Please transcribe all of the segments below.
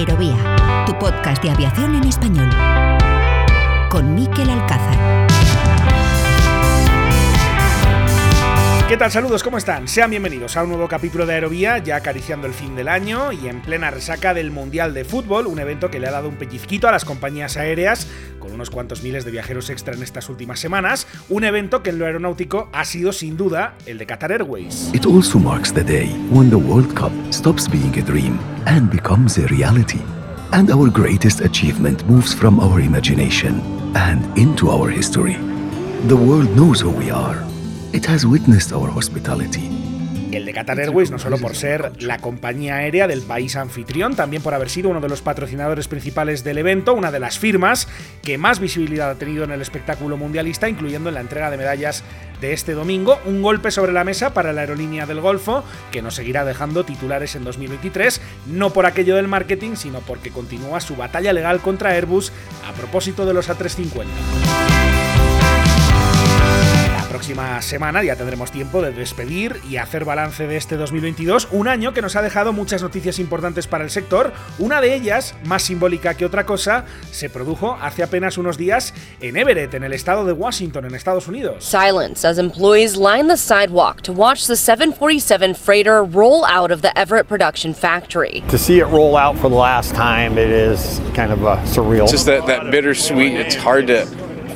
Aerovía, tu podcast de aviación en español. Con Miquel Alcázar. ¿Qué tal? Saludos, ¿cómo están? Sean bienvenidos a un nuevo capítulo de Aerovía, ya acariciando el fin del año y en plena resaca del Mundial de Fútbol, un evento que le ha dado un pellizquito a las compañías aéreas, unos cuantos miles de viajeros extra en estas últimas semanas, un evento que en lo aeronáutico ha sido sin duda el de Qatar Airways. It also marks the day when the World Cup stops being a dream and becomes a reality. And our greatest achievement moves from our imagination and into our history. The world knows who we are. It has witnessed our hospitality. El de Qatar Airways no solo por ser la compañía aérea del país anfitrión, también por haber sido uno de los patrocinadores principales del evento, una de las firmas que más visibilidad ha tenido en el espectáculo mundialista, incluyendo en la entrega de medallas de este domingo, un golpe sobre la mesa para la aerolínea del Golfo, que nos seguirá dejando titulares en 2023, no por aquello del marketing, sino porque continúa su batalla legal contra Airbus a propósito de los A350 próxima semana ya tendremos tiempo de despedir y hacer balance de este 2022, un año que nos ha dejado muchas noticias importantes para el sector. Una de ellas, más simbólica que otra cosa, se produjo hace apenas unos días en Everett, en el estado de Washington, en Estados Unidos. Silence as employees line the sidewalk to watch the 747 freighter roll out of the Everett production factory. To see it roll out for the last time, it is kind of a surreal. It's just that, that bittersweet, it's hard to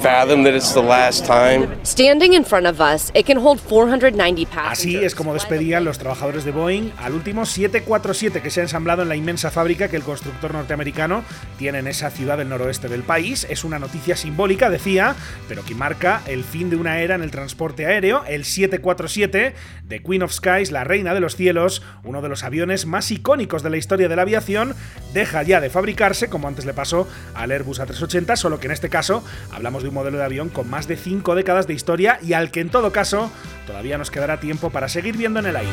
fathom that it's the last time. Standing in front of us, it can hold 490 passengers. Así es como despedían los trabajadores de Boeing al último 747 que se ha ensamblado en la inmensa fábrica que el constructor norteamericano tiene en esa ciudad del noroeste del país. Es una noticia simbólica, decía, pero que marca el fin de una era en el transporte aéreo. El 747 de Queen of Skies, la reina de los cielos, uno de los aviones más icónicos de la historia de la aviación, deja ya de fabricarse, como antes le pasó al Airbus A380, solo que en este caso hablamos de un modelo de avión con más de 5 décadas de historia y al que en todo caso todavía nos quedará tiempo para seguir viendo en el aire.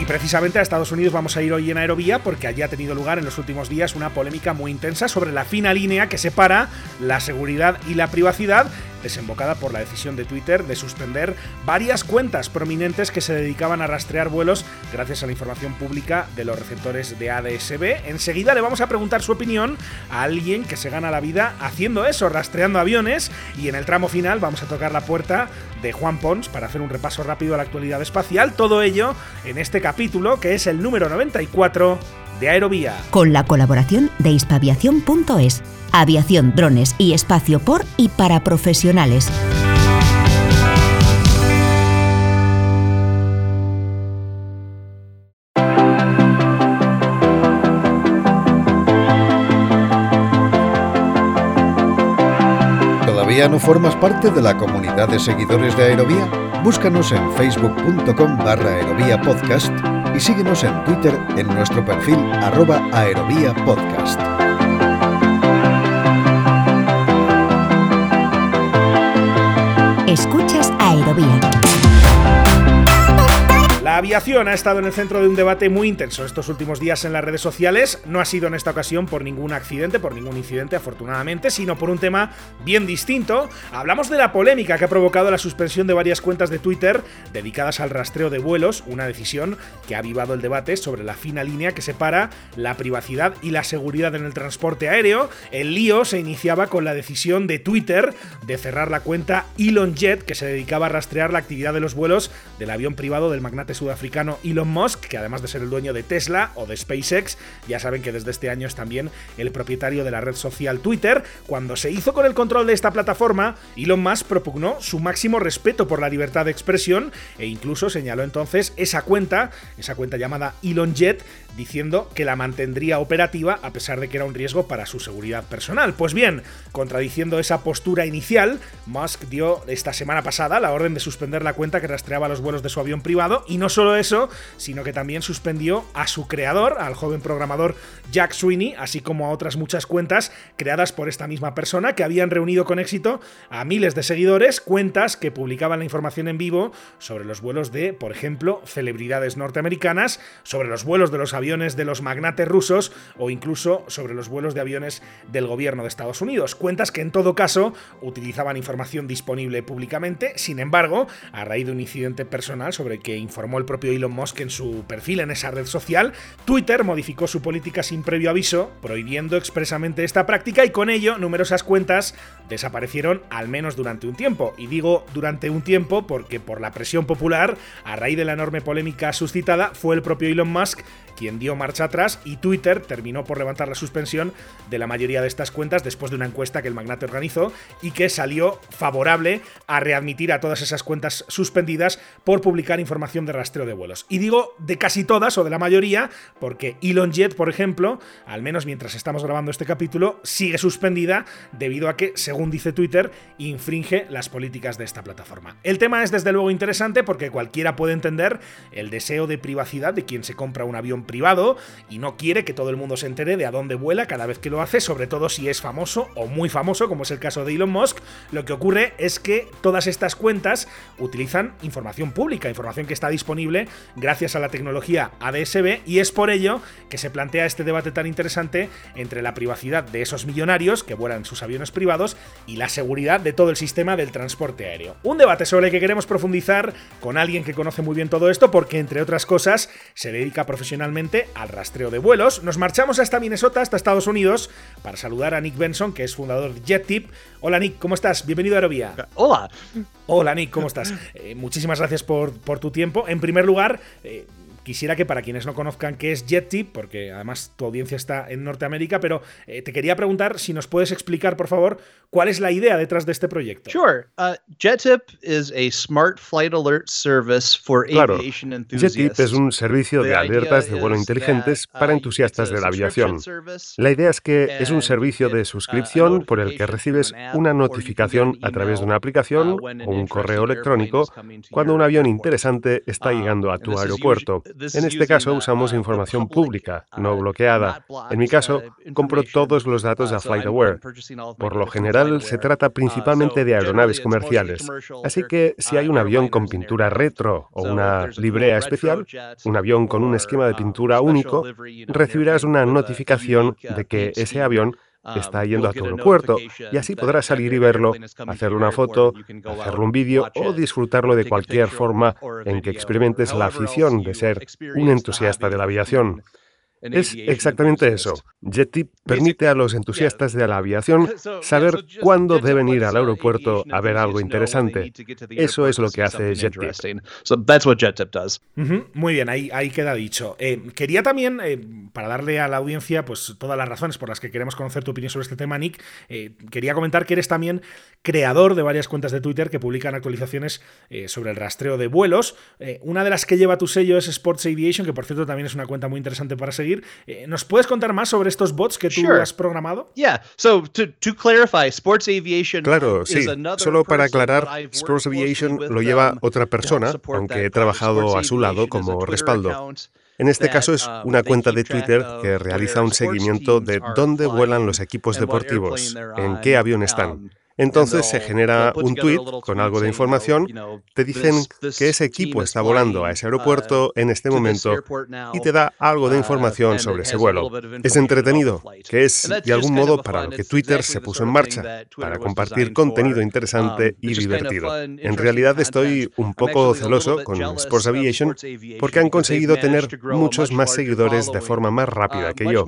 Y precisamente a Estados Unidos vamos a ir hoy en Aerovía porque allí ha tenido lugar en los últimos días una polémica muy intensa sobre la fina línea que separa la seguridad y la privacidad desembocada por la decisión de Twitter de suspender varias cuentas prominentes que se dedicaban a rastrear vuelos gracias a la información pública de los receptores de ADSB. Enseguida le vamos a preguntar su opinión a alguien que se gana la vida haciendo eso, rastreando aviones, y en el tramo final vamos a tocar la puerta de Juan Pons para hacer un repaso rápido a la actualidad espacial. Todo ello en este capítulo que es el número 94 de Aerovía. Con la colaboración de hispaviación.es. Aviación, drones y espacio por y para profesionales. ¿Todavía no formas parte de la comunidad de seguidores de Aerovía? Búscanos en facebook.com barra aerovía podcast y síguenos en Twitter en nuestro perfil arroba aerovía podcast. Escuchas Aerovía. Aviación ha estado en el centro de un debate muy intenso estos últimos días en las redes sociales. No ha sido en esta ocasión por ningún accidente, por ningún incidente afortunadamente, sino por un tema bien distinto. Hablamos de la polémica que ha provocado la suspensión de varias cuentas de Twitter dedicadas al rastreo de vuelos, una decisión que ha avivado el debate sobre la fina línea que separa la privacidad y la seguridad en el transporte aéreo. El lío se iniciaba con la decisión de Twitter de cerrar la cuenta Elon Jet que se dedicaba a rastrear la actividad de los vuelos del avión privado del magnate sudafricano Elon Musk, que además de ser el dueño de Tesla o de SpaceX, ya saben que desde este año es también el propietario de la red social Twitter. Cuando se hizo con el control de esta plataforma, Elon Musk propugnó su máximo respeto por la libertad de expresión e incluso señaló entonces esa cuenta, esa cuenta llamada Elon Jet, diciendo que la mantendría operativa a pesar de que era un riesgo para su seguridad personal. Pues bien, contradiciendo esa postura inicial, Musk dio esta semana pasada la orden de suspender la cuenta que rastreaba los vuelos de su avión privado y no solo eso, sino que también suspendió a su creador, al joven programador Jack Sweeney, así como a otras muchas cuentas creadas por esta misma persona que habían reunido con éxito a miles de seguidores, cuentas que publicaban la información en vivo sobre los vuelos de, por ejemplo, celebridades norteamericanas, sobre los vuelos de los aviones de los magnates rusos o incluso sobre los vuelos de aviones del gobierno de Estados Unidos. Cuentas que en todo caso utilizaban información disponible públicamente, sin embargo, a raíz de un incidente personal sobre el que informó el propio Elon Musk en su perfil en esa red social, Twitter modificó su política sin previo aviso, prohibiendo expresamente esta práctica y con ello numerosas cuentas desaparecieron al menos durante un tiempo. Y digo durante un tiempo porque por la presión popular, a raíz de la enorme polémica suscitada, fue el propio Elon Musk quien dio marcha atrás y Twitter terminó por levantar la suspensión de la mayoría de estas cuentas después de una encuesta que el magnate organizó y que salió favorable a readmitir a todas esas cuentas suspendidas por publicar información de de vuelos. Y digo de casi todas o de la mayoría porque ElonJet, por ejemplo, al menos mientras estamos grabando este capítulo, sigue suspendida debido a que, según dice Twitter, infringe las políticas de esta plataforma. El tema es desde luego interesante porque cualquiera puede entender el deseo de privacidad de quien se compra un avión privado y no quiere que todo el mundo se entere de a dónde vuela cada vez que lo hace, sobre todo si es famoso o muy famoso, como es el caso de Elon Musk. Lo que ocurre es que todas estas cuentas utilizan información pública, información que está disponible gracias a la tecnología ADSB y es por ello que se plantea este debate tan interesante entre la privacidad de esos millonarios que vuelan sus aviones privados y la seguridad de todo el sistema del transporte aéreo. Un debate sobre el que queremos profundizar con alguien que conoce muy bien todo esto porque entre otras cosas se dedica profesionalmente al rastreo de vuelos. Nos marchamos hasta Minnesota, hasta Estados Unidos, para saludar a Nick Benson, que es fundador de JetTip. Hola Nick, ¿cómo estás? Bienvenido a Aerovía. Hola. Hola Nick, ¿cómo estás? Eh, muchísimas gracias por, por, tu tiempo. En primer lugar, eh, quisiera que para quienes no conozcan qué es JetTip, porque además tu audiencia está en Norteamérica, pero eh, te quería preguntar si nos puedes explicar, por favor, cuál es la idea detrás de este proyecto. Sure. Uh, JetTip is a smart flight alert service for claro, aviation enthusiasts. JetTip es un servicio de alertas de vuelo inteligentes uh, para entusiastas de la aviación. La idea es que es un servicio de uh, suscripción por el que recibes una notificación a través de una aplicación o un correo electrónico cuando un avión interesante está llegando a tu aeropuerto. En este caso usamos información pública, no bloqueada. En mi caso, compro todos los datos a FlightAware. Por lo general, se trata principalmente de aeronaves comerciales. Así que si hay un avión con pintura retro o una librea especial, un avión con un esquema de pintura único, recibirás una notificación de que ese avión está yendo a tu aeropuerto y así podrás salir y verlo, hacerle una foto, hacerle un vídeo o disfrutarlo de cualquier forma en que experimentes la afición de ser un entusiasta de la aviación. Es exactamente eso. JetTip permite a los entusiastas de la aviación saber cuándo deben ir al aeropuerto a ver algo interesante. Eso es lo que hace JetTip. Muy bien, ahí, ahí queda dicho. Eh, quería también, eh, para darle a la audiencia pues todas las razones por las que queremos conocer tu opinión sobre este tema, Nick, eh, quería comentar que eres también creador de varias cuentas de Twitter que publican actualizaciones sobre el rastreo de vuelos. una de las que lleva tu sello es Sports Aviation, que por cierto también es una cuenta muy interesante para seguir eh, ¿Nos puedes contar más sobre estos bots que tú has programado? Claro, sí. Solo para aclarar, Sports Aviation lo lleva um, otra persona, aunque he trabajado a su lado como respaldo. En este caso es um, una cuenta de Twitter que realiza un seguimiento de dónde vuelan los equipos deportivos, en qué avión están. Entonces se genera un tweet con algo de información, te dicen que ese equipo está volando a ese aeropuerto en este momento y te da algo de uh, información sobre ese vuelo. Es entretenido, que es de algún modo para lo que Twitter se puso en marcha, para compartir contenido interesante um, y divertido. En realidad estoy un poco celoso con Sports Aviation porque han conseguido tener muchos más seguidores de forma más rápida uh, que yo.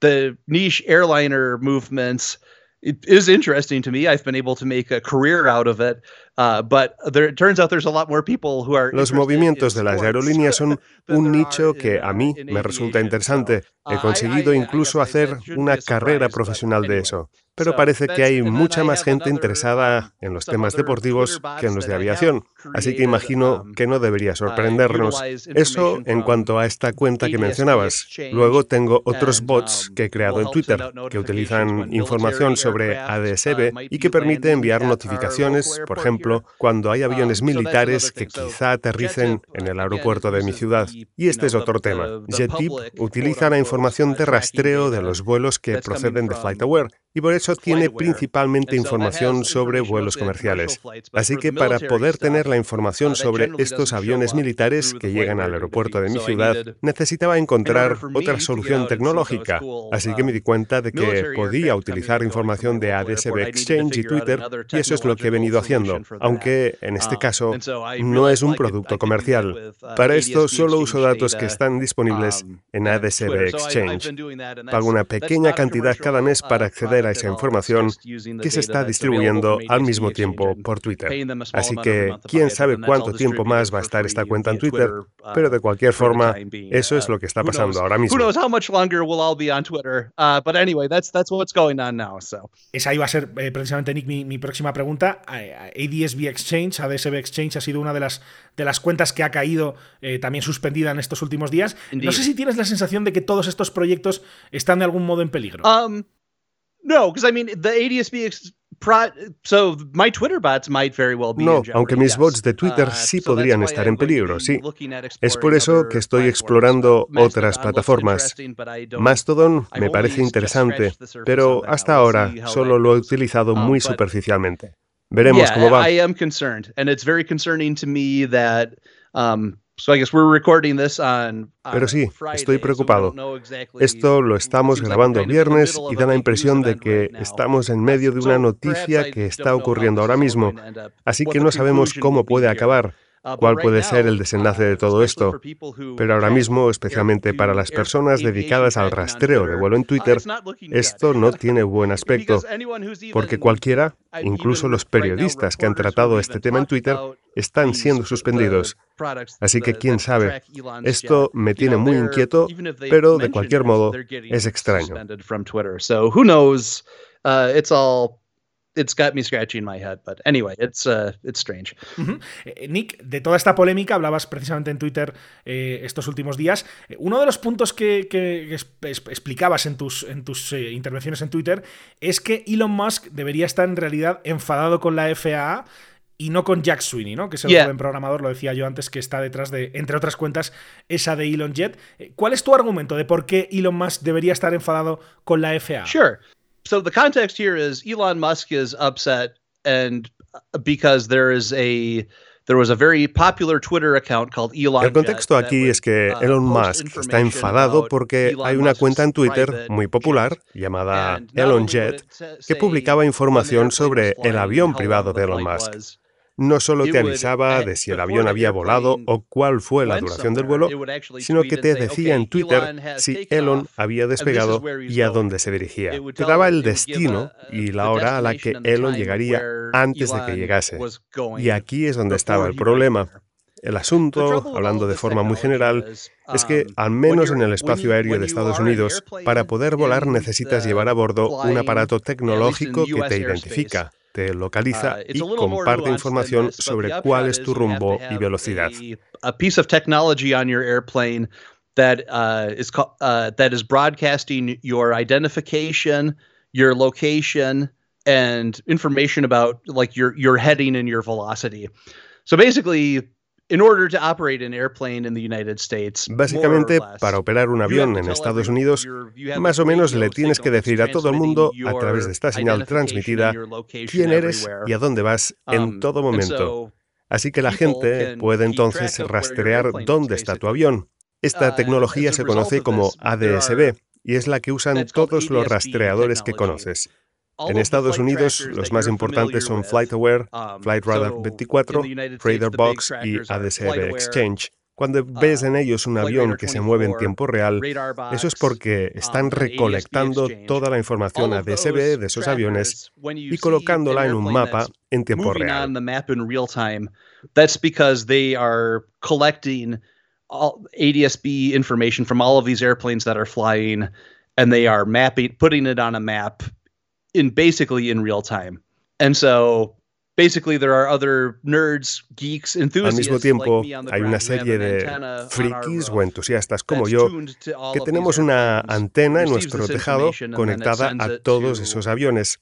The niche airliner movements it is interesting to me. I've been able to make a career out of it. Uh, but there, it turns out there's a lot more people who are Los movimientos de las aerolíneas son un nicho que a mí me resulta interesante. He uh, conseguido incluso hacer una carrera profesional de eso. Pero parece que hay mucha más gente interesada en los temas deportivos que en los de aviación. Así que imagino que no debería uh, sorprendernos. Eso en cuanto a esta cuenta que mencionabas. Luego tengo otros bots um, que he creado en Twitter que utilizan información sobre ADSB uh, y que permite enviar notificaciones, por ejemplo, cuando hay aviones militares que quizá aterricen en el aeropuerto de mi ciudad. Y este es otro tema. JetTip utiliza la información de rastreo de los vuelos que proceden de FlightAware y por eso tiene principalmente información sobre vuelos comerciales. Así que para poder tener la información sobre estos aviones militares que llegan al aeropuerto de mi ciudad, necesitaba encontrar otra solución tecnológica. Así que me di cuenta de que podía utilizar información de ADSB Exchange y Twitter, y eso es lo que he venido haciendo, aunque en este caso no es un producto comercial. Para esto solo uso datos que están disponibles en ADSB Exchange. Pago una pequeña cantidad cada mes para acceder a esa información que se está distribuyendo al mismo tiempo por Twitter. Así que quién sabe cuánto tiempo más va a estar esta cuenta en Twitter, pero de cualquier forma, eso es lo que está pasando ahora mismo. Esa iba a ser eh, precisamente, Nick, mi, próxima pregunta. ADSB Exchange, ADSB Exchange ha sido una de las, de las cuentas que ha caído eh, también suspendida en estos últimos días. No sé si tienes la sensación de que todos estos proyectos están de algún modo en peligro. Um, no, because I mean, the ADSB So my Twitter bots might very well be no, aunque mis bots de Twitter uh, sí podrían estar en peligro, sí. Es por eso que estoy explorando otras plataformas. Mastodon me parece interesante, pero hasta ahora solo lo he utilizado um, muy superficialmente. Veremos cómo va. I pero sí, estoy preocupado. Esto lo estamos grabando viernes y da la impresión de que estamos en medio de una noticia que está ocurriendo ahora mismo, así que no sabemos cómo puede acabar. Uh, cuál puede ser el desenlace de todo esto. Pero ahora mismo, especialmente para las personas dedicadas al rastreo de vuelo en uh, Twitter, esto no tiene buen aspecto, porque cualquiera, incluso los periodistas que han tratado este tema en Twitter, están siendo suspendidos. Así que quién sabe, esto me tiene muy inquieto, pero de cualquier modo es extraño it's got me scratching my head, but anyway, it's uh, it's strange. Eh, Nick, de toda esta polémica hablabas precisamente en Twitter eh, estos últimos días. Eh, uno de los puntos que, explicabas en tus, en tus intervenciones en Twitter es que Elon Musk debería estar en realidad enfadado con la FAA y no con Jack Sweeney, ¿no? Que es el joven programador, lo decía yo antes, que está detrás de, entre otras cuentas, esa de Elon Jet. ¿Cuál es tu argumento de por qué Elon Musk debería estar enfadado con la FAA? Sure. So the context here is Elon Musk is upset and uh, because there is a there was a very popular Twitter account called Elon El contexto aquí es que uh, Elon Musk está enfadado porque hay una cuenta en Twitter muy popular llamada Elon Jet que publicaba información sobre el avión privado de Elon Musk no solo te avisaba de si el avión había volado o cuál fue la duración del vuelo, sino que te decía en Twitter si Elon había despegado y a dónde se dirigía. Te daba el destino y la hora a la que Elon llegaría antes de que llegase. Y aquí es donde estaba el problema. El asunto, hablando de forma muy general, es que, al menos en el espacio aéreo de Estados Unidos, para poder volar necesitas llevar a bordo un aparato tecnológico que te identifica te localiza uh, y comparte información sobre cuál es tu rumbo y velocidad. A piece of technology on your airplane that uh, is uh, that is broadcasting your identification, your location, and information about like your your heading and your velocity. So basically, Básicamente, para operar un avión en Estados Unidos, más o menos le tienes que decir a todo el mundo, a través de esta señal transmitida, quién eres y a dónde vas en um, todo momento. Así que la gente puede entonces rastrear dónde está tu avión. Esta uh, tecnología se conoce como ADSB y es la que usan todos los rastreadores que conoces. En Estados Unidos, los más importantes son FlightAware, FlightRadar 24, RadarBox y ADSB Exchange. Cuando uh, ves en ellos un avión que se mueve en tiempo real, eso es porque um, están recolectando toda la información ADSB de esos aviones y colocándola en un mapa en tiempo real. That's because they are collecting ADSB information from all of these airplanes that are flying and they are mapping, putting it on a map in basically in real time. And so basically there are other nerds, geeks, enthusiasts Al mismo tiempo, hay una serie de frikis o entusiastas como yo que tenemos una antena en nuestro tejado conectada a todos esos aviones.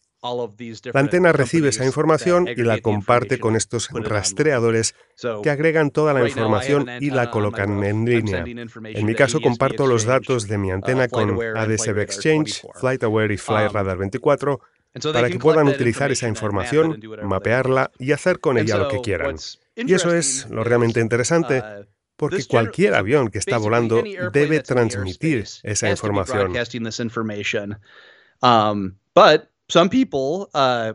La antena recibe esa información y la comparte con estos rastreadores que agregan toda la información y la colocan en línea. En mi caso, comparto los datos de mi antena con ADSB Exchange, FlightAware y FlightRadar 24 para que puedan utilizar esa información, mapearla y hacer con ella lo que quieran. Y eso es lo realmente interesante, porque cualquier avión que está volando debe transmitir esa información. Uh,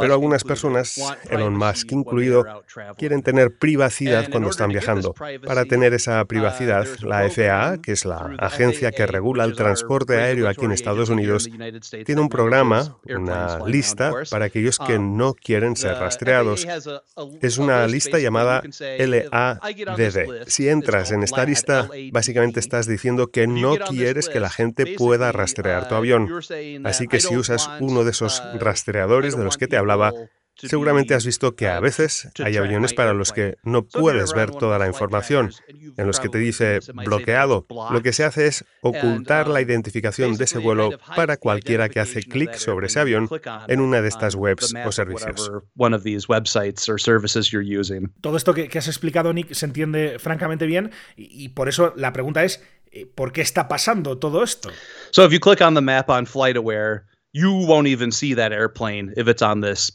Pero algunas personas, Elon Musk incluido, quieren tener privacidad cuando están viajando. Para tener esa uh, privacidad, la FAA, que es la agencia que regula el transporte aéreo aquí en Estados Unidos, tiene un programa, una lista para aquellos que um, no quieren ser rastreados. Es una lista llamada LADD. Si entras en esta lista, básicamente estás diciendo que no quieres que la gente pueda rastrear tu uh, avión. Así que si usas uno de esos uh, rastreadores de los que te hablaba, seguramente has visto que a veces hay aviones para los que no puedes ver toda la información, en los que te dice bloqueado. Lo que se hace es ocultar la um, identificación de ese vuelo para cualquiera que hace clic sobre ese avión en una de estas um, webs o servicios. Todo esto que, has explicado, Nick, se entiende francamente bien y, por eso la pregunta es, eh, ¿por qué está pasando todo esto? So if you click on the map on FlightAware, you won't even see that airplane if it's on this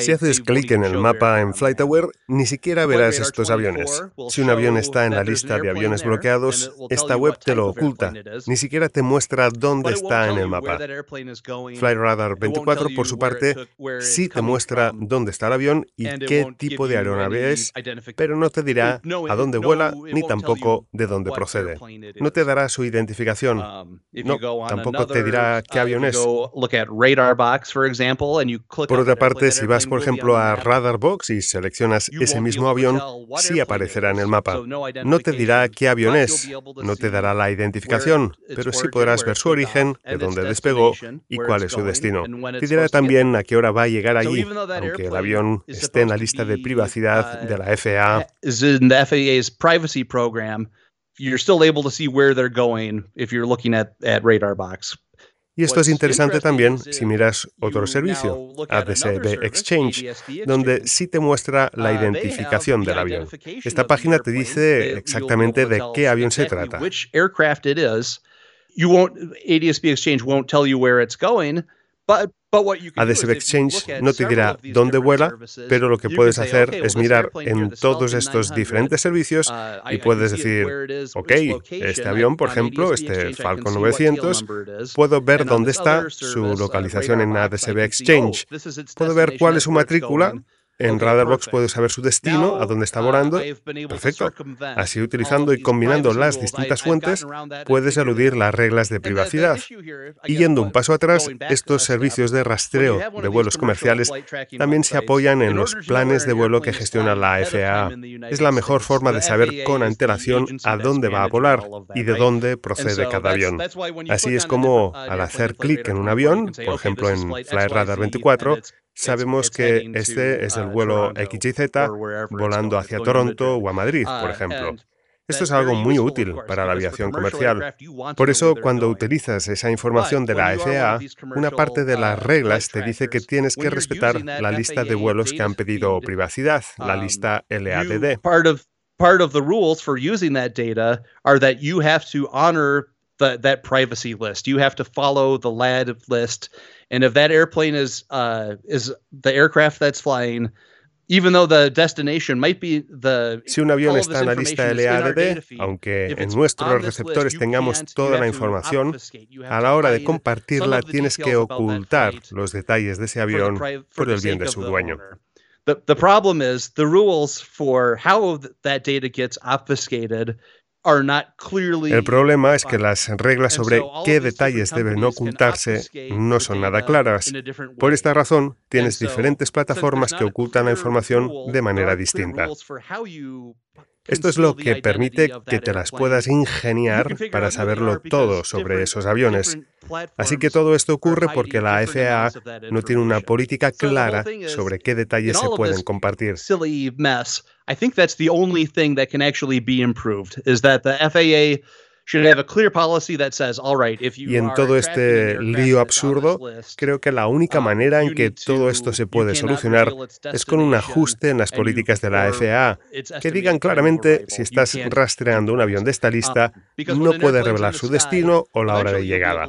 Si haces clic en el mapa en FlightAware, ni siquiera verás estos aviones. Si un avión está en la lista de aviones bloqueados, esta web te lo oculta. Ni siquiera te muestra dónde está en el mapa. FlightRadar 24, por su parte, sí te muestra dónde está el avión y qué tipo de aeronave es, pero no te dirá a dónde vuela ni tampoco de dónde procede. No te dará su identificación. Um, no, tampoco te dirá qué avión es. Por otra parte, si vas, por ejemplo, a Radar Box y seleccionas ese mismo avión, sí aparecerá en el mapa. No te dirá qué avión es, no te dará la identificación, pero sí podrás ver su origen, de dónde despegó y cuál es su destino. Te dirá también a qué hora va a llegar allí, aunque el avión esté en la lista de privacidad de la FAA. You're still able to see where they're going if you're looking at, at Radar Box. Y esto es interesante también si miras otro servicio, ADSB Exchange, donde sí te muestra la uh, identificación del avión. Esta página te dice exactamente de qué avión se trata. ADSB Exchange won't tell you where it's going, ADSB Exchange no te dirá dónde vuela, pero lo que puedes hacer es mirar en todos estos diferentes servicios uh, y puedes decir, ok, este avión, por ejemplo, este Falcon 900, puedo ver dónde está su localización en ADSB Exchange, puedo ver cuál es su matrícula en Radarbox puedes saber su destino, a dónde está uh, volando. Perfecto. Así, utilizando y combinando las distintas fuentes, puedes eludir las reglas de privacidad. Y yendo un paso atrás, estos servicios de rastreo de vuelos comerciales también se apoyan en los planes de vuelo que gestiona la FAA. Es la mejor forma de saber con antelación a dónde va a volar y de dónde procede cada avión. Así es como, al hacer clic en un avión, por ejemplo en FlightRadar 24, Sabemos que este es el uh, vuelo XYZ volando hacia Toronto o a Madrid, por uh, ejemplo. Esto es algo muy útil para la aviación comercial. Por eso, cuando utilizas esa información de la FAA, una parte de las uh, reglas te dice que tienes que respetar la lista de vuelos que han pedido privacidad, la um, lista LADD. Part of the rules for using that data are that you have to honor that privacy list. You have to follow the LAD list. And if that airplane is uh, is the aircraft that's flying, even though the destination might be the si un avión está en la lista LADD, aunque en nuestros receptores tengamos toda la información, a la hora de compartirla tienes que ocultar los detalles de ese avión por el bien de su dueño. The, the problem is the rules for how that data gets obfuscated el problema es que las reglas sobre qué detalles deben ocultarse no son nada claras. Por esta razón, tienes diferentes plataformas que ocultan la información de manera distinta. Esto es lo que permite que te las puedas ingeniar para saberlo todo sobre esos aviones. Así que todo esto ocurre porque la FAA no tiene una política clara sobre qué detalles se pueden compartir. I think that's the only thing that can actually be improved is that the FAA Y en todo este lío absurdo, creo que la única uh, manera en que todo esto se puede solucionar es con un ajuste en las políticas de la FAA, que digan claramente si estás rastreando un avión de esta lista, um, no puede revelar su destino o la hora de llegada.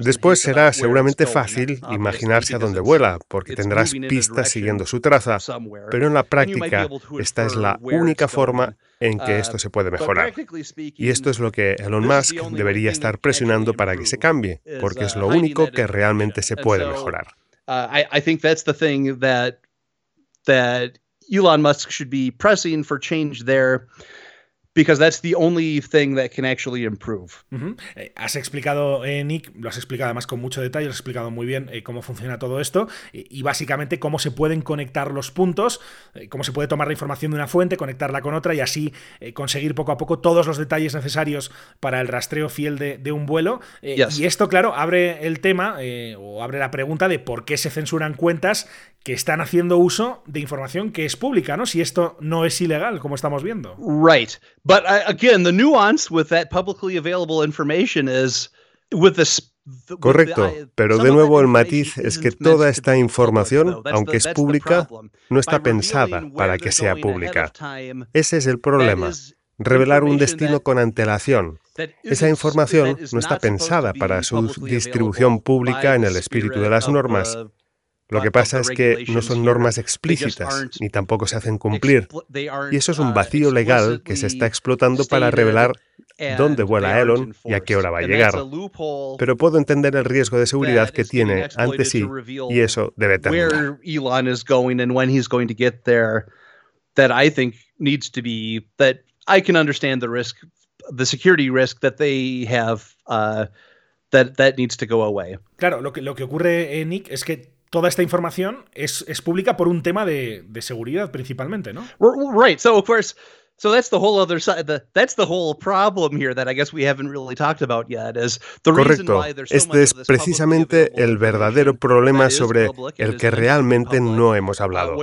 Después será seguramente fácil um, imaginarse a dónde vuela, porque tendrás pistas siguiendo su traza, pero en la práctica esta es la única forma en que esto se puede mejorar. Y esto es lo que Elon Musk debería estar presionando para que se cambie, porque es lo único que realmente se puede mejorar. That Elon Musk should be pressing for change there because that's the only thing that can actually improve. Eh, has explicado, eh, Nick, lo has explicado además con mucho detalle, has explicado muy bien eh, cómo funciona todo esto y, básicamente cómo se pueden conectar los puntos, cómo se puede tomar la información de una fuente, conectarla con otra y así conseguir poco a poco todos los detalles necesarios para el rastreo fiel de, un vuelo. Y esto, claro, abre el tema o abre la pregunta de por qué se censuran cuentas que están haciendo uso de información que es pública, ¿no? Si esto no es ilegal, como estamos viendo. Right. But uh, again, the nuance with that publicly available information is with Correcto, pero de nuevo el matiz es que toda esta información, aunque es pública, no está pensada para que sea pública. Ese es el problema. Revelar un destino con antelación. Esa información no está pensada para su distribución pública en el espíritu de las normas, lo que pasa es que no son normas explícitas, ni tampoco se hacen cumplir. Y eso es un uh, vacío legal que se está explotando para revelar dónde vuela Elon y a qué hora va a llegar. Pero puedo entender el riesgo de seguridad que tiene ante sí y eso debe terminar. Elon is going and when he's going to get there that I think needs to be that I can understand the risk the security risk that they have uh, that that needs to go away. Claro, lo que lo que ocurre eh, Nick es que toda esta información es, es pública por un tema de, de, seguridad principalmente, ¿no? Right. So of course So that's the whole other side. The, that's the whole problem here that I guess we haven't really talked about yet. Is the Correcto. este es precisamente el verdadero problema sobre el que realmente no hemos uh, hablado.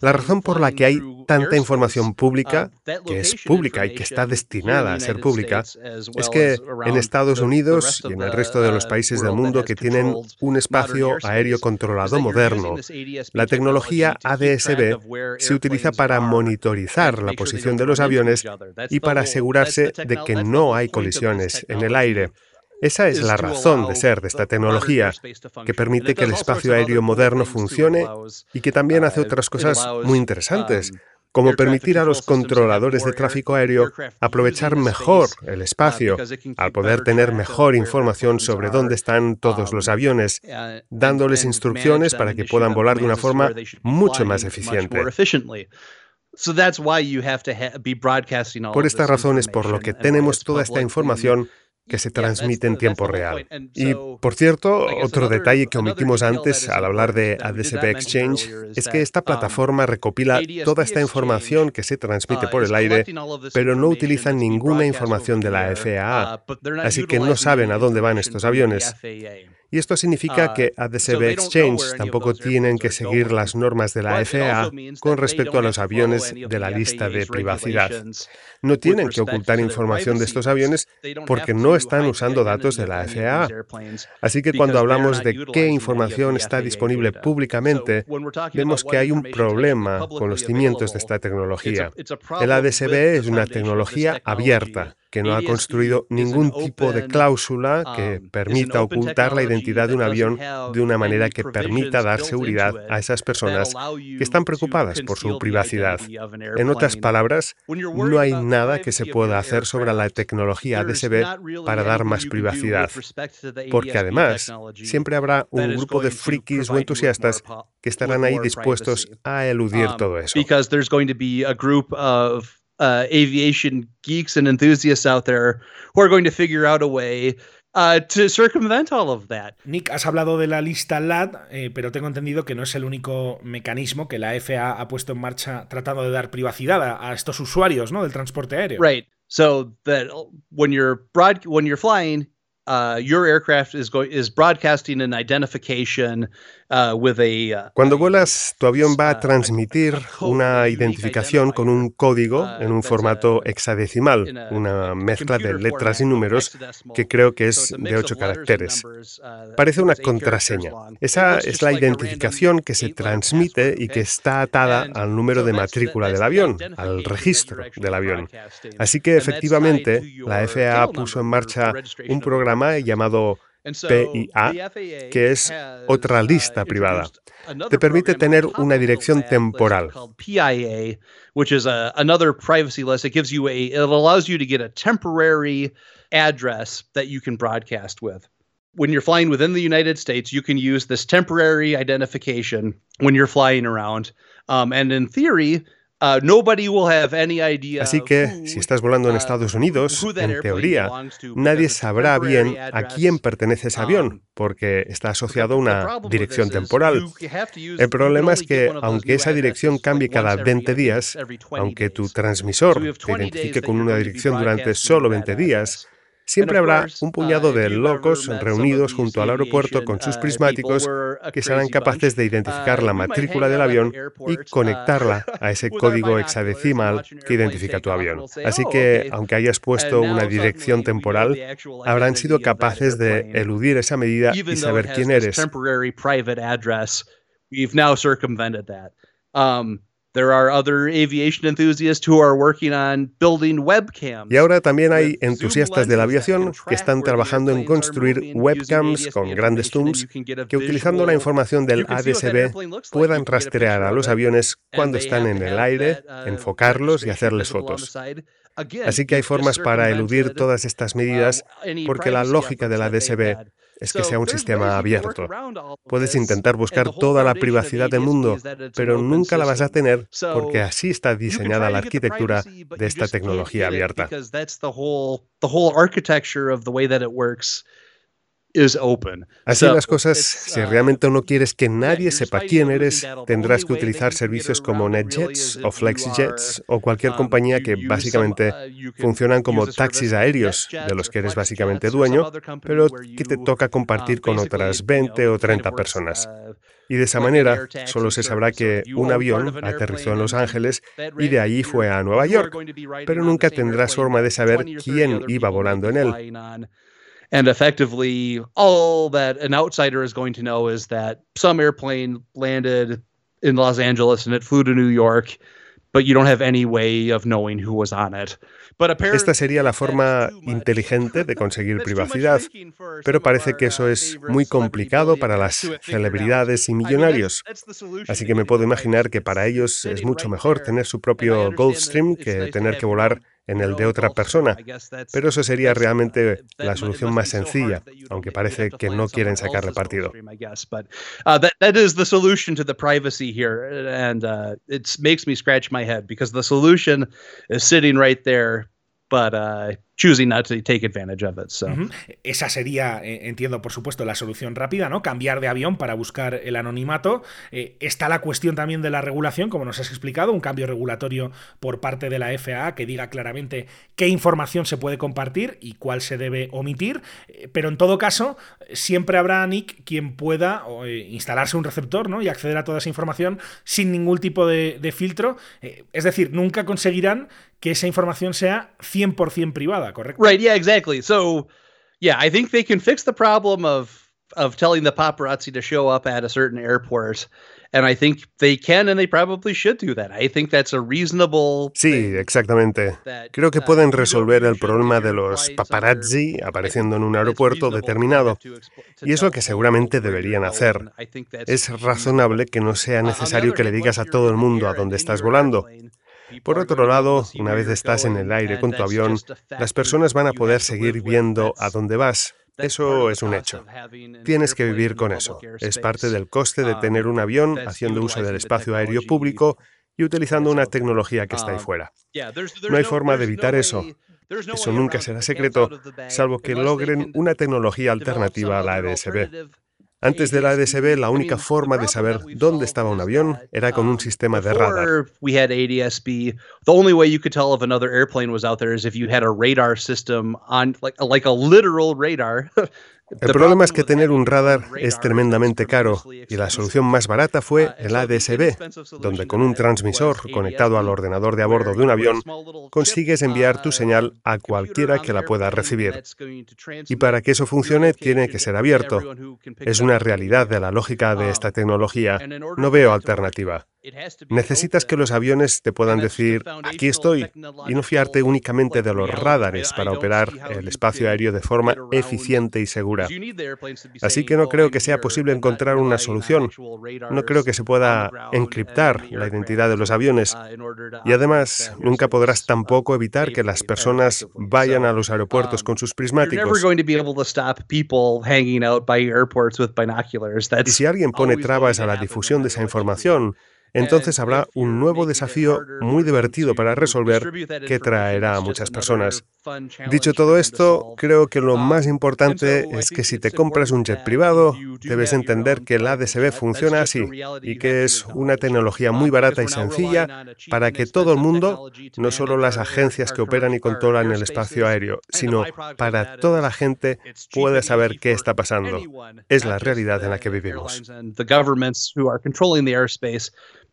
La razón por la que hay tanta información pública, uh, que es pública y que está destinada a ser pública, es que en Estados Unidos y en el resto de los uh, países del mundo que tienen un espacio aéreo controlado moderno, la tecnología ADSB se utiliza para monitorizar la posición de los aviones y para asegurarse de que no hay colisiones en el aire. Esa es la razón de ser de esta tecnología, que permite que el espacio aéreo moderno funcione y que también hace otras cosas muy interesantes, como permitir a los controladores de tráfico aéreo aprovechar mejor el espacio, al poder tener mejor información sobre dónde están todos los aviones, dándoles instrucciones para que puedan volar de una forma mucho más eficiente. Por esta razón es por lo que tenemos toda esta información que se transmite en tiempo real. Y, por cierto, otro detalle que omitimos antes al hablar de ADSB Exchange es que esta plataforma recopila toda esta información que se transmite por el aire, pero no utilizan ninguna información de la FAA, uh, así que no saben a dónde van estos aviones. Y esto significa ah, que ADSB Exchange tampoco tienen que seguir las normas de la FAA con respecto a los aviones de la lista de privacidad. No tienen que ocultar información de estos aviones porque no están usando datos de la FAA. Así que cuando hablamos de qué información está disponible públicamente, vemos que hay un problema con los cimientos de esta tecnología. El ADSB es una tecnología abierta que no ha construido ningún tipo de cláusula que um, permita ocultar la identidad de un avión de una manera que permita dar seguridad a esas personas que están preocupadas por su privacidad. En otras palabras, no hay nada que se pueda hacer sobre la tecnología ADSB para dar más privacidad, porque además siempre habrá un grupo de frikis o entusiastas que estarán ahí dispuestos a eludir um, todo eso. uh, aviation geeks and enthusiasts out there who are going to figure out a way uh, to circumvent all of that. Nick, has hablado de la lista LAD, eh, pero tengo entendido que no es el único mecanismo que la FAA ha puesto en marcha tratando de dar privacidad a, a estos usuarios ¿no? del transporte aéreo. Right. So that when you're broad, when you're flying, Uh, your aircraft is going is broadcasting an identification uh, with a. Uh, Cuando vuelas, tu avión va a transmitir una identificación con un código en un formato hexadecimal, una mezcla de letras y números que creo que es de ocho caracteres. Parece una contraseña. Esa es la identificación que se transmite y que está atada al número de matrícula del avión, al registro del avión. Así que efectivamente la FAA puso en marcha un programa llamado PIA, que es otra lista privada. Te permite tener una dirección temporal. PIA, which is a, another privacy list. It gives you a, it allows you to get a temporary address that you can broadcast with. When you're flying within the United States, you can use this temporary identification when you're flying around. Um, and in theory, Uh, Así que, si estás volando en uh, Estados Unidos, en teoría, nadie sabrá bien a quién pertenece ese avión, um, porque está asociado a una dirección temporal. El problema es que, aunque esa dirección cambie cada 20 días, aunque tu transmisor te identifique con una dirección durante solo 20 días, Siempre habrá un puñado uh, de locos reunidos junto al aeropuerto con sus uh, prismáticos que serán capaces de identificar la uh, matrícula del avión y conectarla a ese código hexadecimal que identifica tu avión. Así oh, que, aunque hayas puesto una dirección temporal, habrán sido capaces de eludir esa medida y saber quién eres. Y ahora también hay entusiastas de la aviación que están trabajando en construir webcams con grandes zooms que utilizando la información del ADSB puedan rastrear a los aviones cuando están en el aire, uh, enfocarlos y hacerles fotos. Así que hay formas para eludir todas estas medidas um, porque la lógica del ADSB es que sea un sistema abierto. Puedes intentar buscar toda la privacidad del mundo, pero nunca la vas a tener porque así está diseñada la arquitectura de esta tecnología abierta. Así las cosas, si uh, realmente no quieres que nadie sepa quién eres, tendrás que utilizar servicios como NetJets o FlexiJets o cualquier um, compañía que básicamente uh, funcionan como taxis aéreos de los que eres básicamente dueño, pero que te toca um, compartir con otras 20 o 30 personas. Uh, y de esa manera solo se sabrá que un avión aterrizó en Los Ángeles y de allí fue a Nueva York, pero nunca tendrás forma de saber quién iba volando en él. And effectively, all that an outsider is going to know is that some airplane landed in Los Angeles and it flew to New York, but you don't have any way of knowing who was on it. Esta sería la forma inteligente de conseguir privacidad, pero parece que eso es muy complicado para las celebridades y millonarios. Así que me puedo imaginar que para ellos es mucho mejor tener su propio Goldstream que tener que volar en el de otra persona. Pero eso sería realmente la solución más sencilla, aunque parece que no quieren sacarle partido. Uh, makes me scratch my head because the solution is sitting right there, but uh, choosing not to take advantage of it. So. Esa sería, eh, entiendo, por supuesto, la solución rápida, ¿no? Cambiar de avión para buscar el anonimato. Eh, está la cuestión también de la regulación, como nos has explicado, un cambio regulatorio por parte de la FAA que diga claramente qué información se puede compartir y cuál se debe omitir. Eh, pero en todo caso, siempre habrá, Nick, quien pueda instalarse un receptor ¿no? y acceder a toda esa información sin ningún tipo de filtro. es decir, nunca conseguirán que esa información sea 100% privada, Right, yeah, exactly. So, yeah, I think they can fix the problem of of telling the paparazzi to show up at a certain airport. And I think they can and they probably should do that. I think that's a reasonable Sí, exactamente. Creo que uh, pueden resolver el problema de los paparazzi apareciendo en un aeropuerto determinado. Y es lo que seguramente deberían hacer. Es razonable que no sea uh, necesario que le digas a todo el mundo a dónde estás volando. Por otro lado, una vez estás en el aire con tu avión, las personas van a poder seguir viendo a dónde vas. Eso es un hecho. Tienes que vivir con eso. Es parte del coste de tener un avión haciendo uso del espacio aéreo público y utilizando una tecnología que está ahí fuera. No hay forma de evitar eso. Eso nunca será secreto, salvo que logren una tecnología alternativa a la ADSB. Antes de la ADSB, la única forma de saber dónde estaba un avión era con un sistema de radar. We had ADSB. The only way you could tell if another airplane was out there is if you had a radar system on, like, like a literal radar. El problema es que tener un radar es tremendamente caro y la solución más barata fue el ADSB, donde con un transmisor conectado al ordenador de a bordo de un avión consigues enviar tu señal a cualquiera que la pueda recibir. Y para que eso funcione tiene que ser abierto. Es una realidad de la lógica de esta tecnología. No veo alternativa. Necesitas que los aviones te puedan decir, aquí estoy, y no fiarte únicamente de los radares para operar el espacio aéreo de forma eficiente y segura. Así que no creo que sea posible encontrar una solución. No creo que se pueda encriptar la identidad de los aviones. Y además, nunca podrás tampoco evitar que las personas vayan a los aeropuertos con sus prismáticos. Y si alguien pone trabas a la difusión de esa información, entonces habrá un nuevo desafío muy divertido para resolver que traerá a muchas personas. Dicho todo esto, creo que lo más importante es que si te compras un jet privado, debes entender que el ADSB funciona así y que es una tecnología muy barata y sencilla para que todo el mundo, no solo las agencias que operan y controlan el espacio aéreo, sino para toda la gente, pueda saber qué está pasando. Es la realidad en la que vivimos.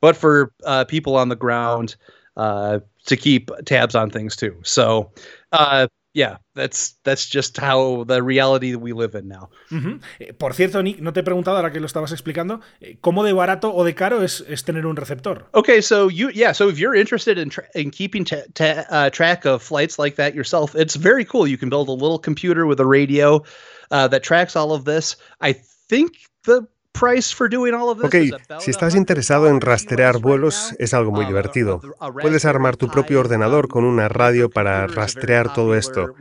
But for uh, people on the ground uh, to keep tabs on things too. So, uh, yeah, that's that's just how the reality that we live in now. Uh -huh. eh, por cierto, Nick, no te he preguntado ahora que lo estabas explicando, eh, ¿cómo de barato o de caro es, es tener un receptor? Okay, so you yeah, so if you're interested in in keeping uh, track of flights like that yourself, it's very cool. You can build a little computer with a radio uh, that tracks all of this. I think the Ok, si estás interesado en rastrear vuelos, es algo muy divertido. Puedes armar tu propio ordenador con una radio para rastrear todo esto.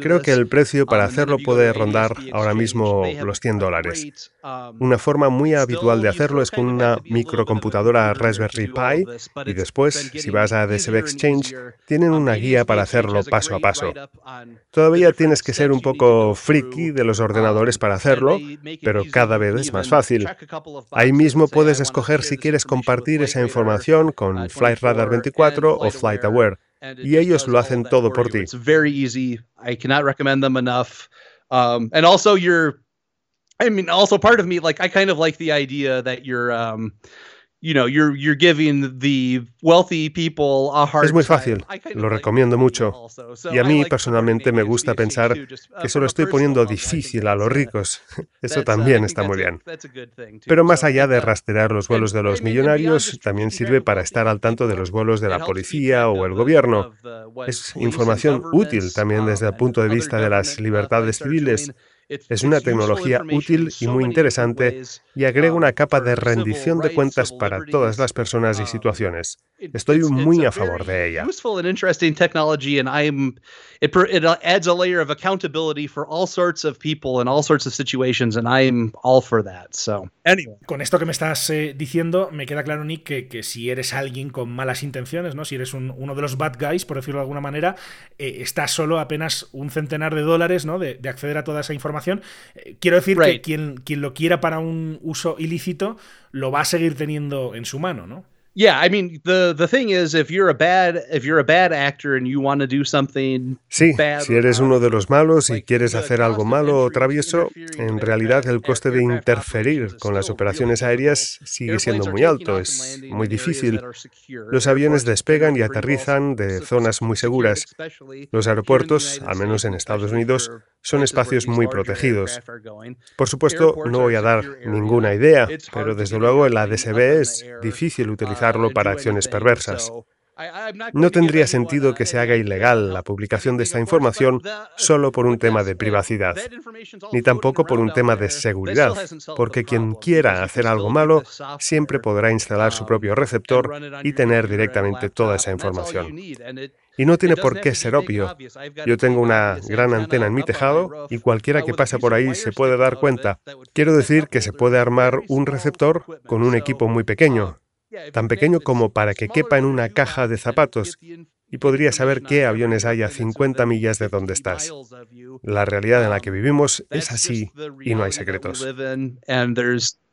Creo que el precio para hacerlo puede rondar ahora mismo los 100 dólares. Una forma muy habitual de hacerlo es con una microcomputadora Raspberry Pi y después, si vas a DSB Exchange, tienen una guía para hacerlo paso a paso. Todavía tienes que ser un poco friki de los ordenadores para hacerlo, pero cada vez es más fácil. Ahí mismo puedes escoger si quieres compartir esa información con Flight Radar 24 o FlightAware, y ellos lo hacen todo por ti. Um, and also you're I mean also part of me like I kind of like the idea that you're um es muy fácil, lo recomiendo mucho. Y a mí personalmente me gusta pensar que solo estoy poniendo difícil a los ricos. Eso también está muy bien. Pero más allá de rastrear los vuelos de los millonarios, también sirve para estar al tanto de los vuelos de la policía o el gobierno. Es información útil también desde el punto de vista de las libertades civiles es una tecnología útil y muy interesante y agrega una capa de rendición de cuentas para todas las personas y situaciones. Estoy muy a favor de ella. It, it adds a layer of accountability for all sorts of people in all sorts of situations, and I'm all for that. So, anyway. Con esto que me estás eh, diciendo, me queda claro, Nick, que, que, si eres alguien con malas intenciones, ¿no? Si eres un, uno de los bad guys, por decirlo de alguna manera, eh, está solo apenas un centenar de dólares, ¿no? De, de acceder a toda esa información. Eh, quiero decir right. que quien, quien lo quiera para un uso ilícito lo va a seguir teniendo en su mano, ¿no? Yeah, I mean the the thing is if you're a bad if you're a bad actor and you want to do something Sí, si eres uno de los malos y quieres hacer algo malo o travieso, en realidad el coste de interferir con las operaciones aéreas sigue siendo muy alto, es muy difícil. Los aviones despegan y aterrizan de zonas muy seguras. Los aeropuertos, al menos en Estados Unidos, son espacios muy protegidos. Por supuesto, no voy a dar ninguna idea, pero desde luego el ADSB es difícil para acciones perversas. No tendría sentido que se haga ilegal la publicación de esta información solo por un tema de privacidad, ni tampoco por un tema de seguridad, porque quien quiera hacer algo malo siempre podrá instalar su propio receptor y tener directamente toda esa información. Y no tiene por qué ser obvio. Yo tengo una gran antena en mi tejado y cualquiera que pase por ahí se puede dar cuenta. Quiero decir que se puede armar un receptor con un equipo muy pequeño, tan pequeño como para que quepa en una caja de zapatos y podría saber qué aviones hay a 50 millas de donde estás. La realidad en la que vivimos es así y no hay secretos.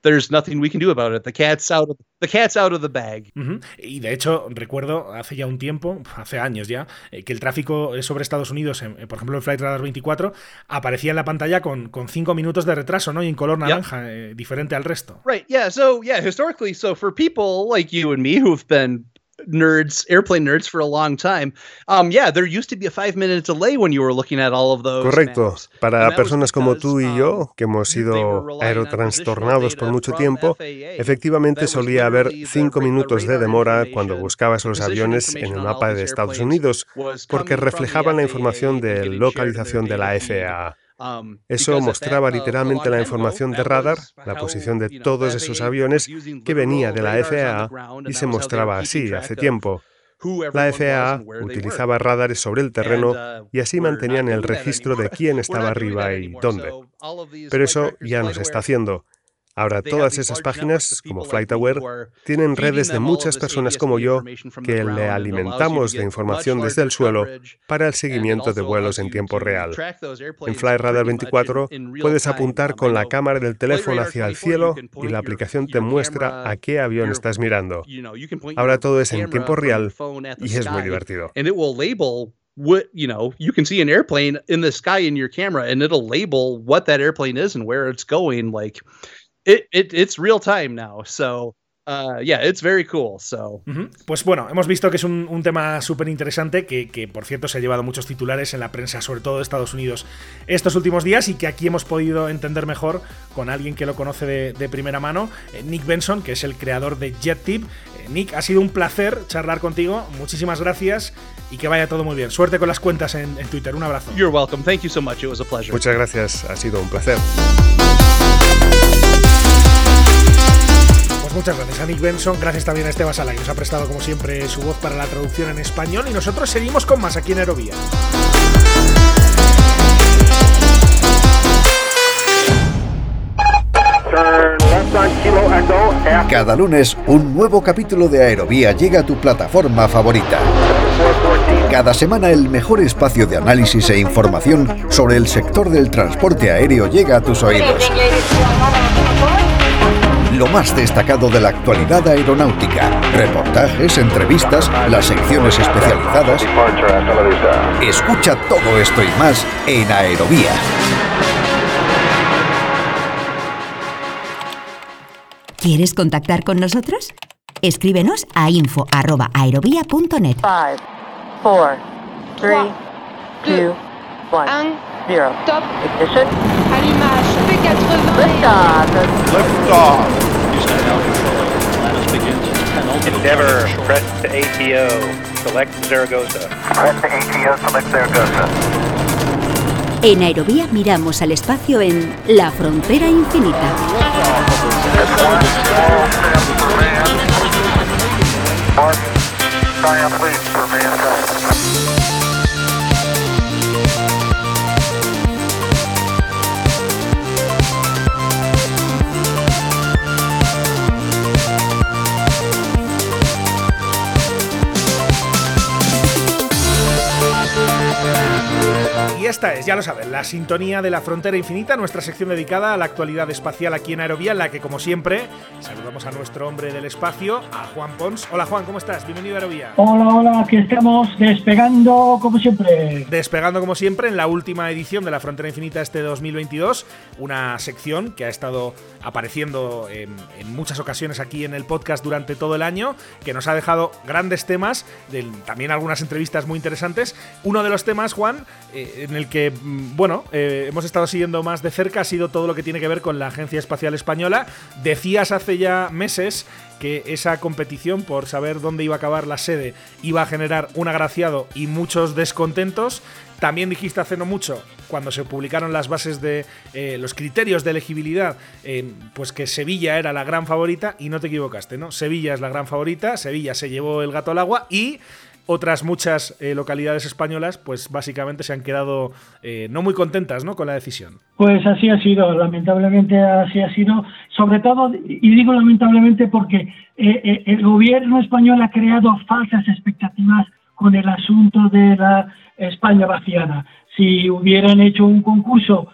There's nothing we can do about it. The cat's out of the, cat's out of the bag. Y de hecho, recuerdo hace ya un tiempo, hace años ya, eh, que el tráfico sobre Estados Unidos, en, por ejemplo en Flight Radar 24, aparecía en la pantalla con, con cinco minutos de retraso, ¿no? Y en color naranja, eh, diferente al resto. Right, yeah. So, yeah, historically, so for people like you and me who've been nerds, airplane nerds for a long time. Um, yeah, there used to be a five minute delay when you were looking at all of those. Correcto. Para personas como tú y yo, um, que hemos sido aerotrastornados por mucho tiempo, efectivamente solía haber cinco minutos de demora cuando buscabas los aviones en el mapa de Estados Unidos, porque reflejaban la información de localización de la FAA. Um, Eso mostraba literalmente la información de radar, la posición de todos esos aviones que venía de la FAA y se mostraba así hace tiempo. La FAA utilizaba radares sobre el terreno uh, y así mantenían el registro de quién estaba arriba y dónde. Pero eso ya no se está haciendo. Ahora todas esas páginas, como FlightAware, tienen redes de muchas personas como yo que le alimentamos de información desde el suelo para el seguimiento de vuelos en tiempo real. En FlightRadar 24 puedes apuntar con la cámara del teléfono hacia el cielo y la aplicación te muestra a qué avión estás mirando. Ahora todo es en tiempo real y es muy divertido. what you know you can see an airplane in the sky in your camera and it'll label what that airplane is and where it's going like it, it it's real time now. So Uh, yeah, it's very cool. So. Pues bueno, hemos visto que es un, tema súper interesante que, que, por cierto, se ha llevado muchos titulares en la prensa, sobre todo de Estados Unidos, estos últimos días y que aquí hemos podido entender mejor con alguien que lo conoce de, primera mano, eh, Nick Benson, que es el creador de JetTip. Eh, Nick, ha sido un placer charlar contigo. Muchísimas gracias y que vaya todo muy bien. Suerte con las cuentas en, en Twitter. Un abrazo. You're welcome. Thank you so much. It was a pleasure. Muchas gracias. Ha sido un placer. Pues muchas gracias a Nick Benson, gracias también a Esteban Sala que nos ha prestado como siempre su voz para la traducción en español y nosotros seguimos con más aquí en Aerovía. Cada lunes, un nuevo capítulo de Aerovía llega a tu plataforma favorita. Cada semana el mejor espacio de análisis e información sobre el sector del transporte aéreo llega a tus oídos lo más destacado de la actualidad aeronáutica. Reportajes, entrevistas, las secciones especializadas. Escucha todo esto y más en Aerovía. ¿Quieres contactar con nosotros? Escríbenos a info.aerovía.net. 5, 4, 3, 2, 1, 0. Top. Ignition. Allumage. P80. Liftoff. Liftoff. Endeavor, press to ATO, select Zaragoza. Press to ATO, select Zaragoza. En Aerovía miramos al espacio en La Frontera Infinita. Esta es, ya lo saben, la sintonía de la frontera infinita, nuestra sección dedicada a la actualidad espacial aquí en Aerovía, en la que, como siempre, saludamos a nuestro hombre del espacio, a Juan Pons. Hola Juan, ¿cómo estás? Bienvenido a Aerovía. Hola, hola, aquí estamos despegando como siempre. Despegando como siempre en la última edición de la frontera infinita este 2022, una sección que ha estado apareciendo en, muchas ocasiones aquí en el podcast durante todo el año, que nos ha dejado grandes temas, también algunas entrevistas muy interesantes. Uno de los temas, Juan, eh, en el que, mm, bueno, eh, hemos estado siguiendo más de cerca ha sido todo lo que tiene que ver con la Agencia Espacial Española. Decías hace ya meses que esa competición por saber dónde iba a acabar la sede iba a generar un agraciado y muchos descontentos. También dijiste hace no mucho, cuando se publicaron las bases de eh, los criterios de elegibilidad, pues que Sevilla era la gran favorita y no te equivocaste, ¿no? Sevilla es la gran favorita, Sevilla se llevó el gato al agua y otras muchas eh, localidades españolas, pues básicamente se han quedado eh, no muy contentas ¿no? con la decisión. Pues así ha sido, lamentablemente así ha sido, sobre todo, y digo lamentablemente porque eh, el gobierno español ha creado falsas expectativas con el asunto de la España vaciana. Si hubieran hecho un concurso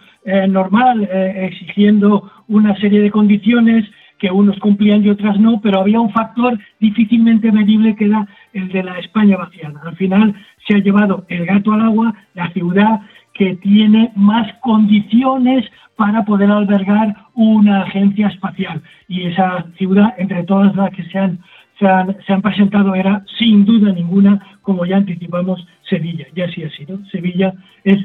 normal, exigiendo una serie de condiciones que unos cumplían y otras no, pero había un factor difícilmente medible que era el de la España vaciana. Al final se ha llevado el gato al agua, la ciudad que tiene más condiciones para poder albergar una agencia espacial. Y esa ciudad, entre todas las que se han, se han, se han presentado, era sin duda ninguna, como ya anticipamos, Sevilla. Y así ha sido. Sevilla es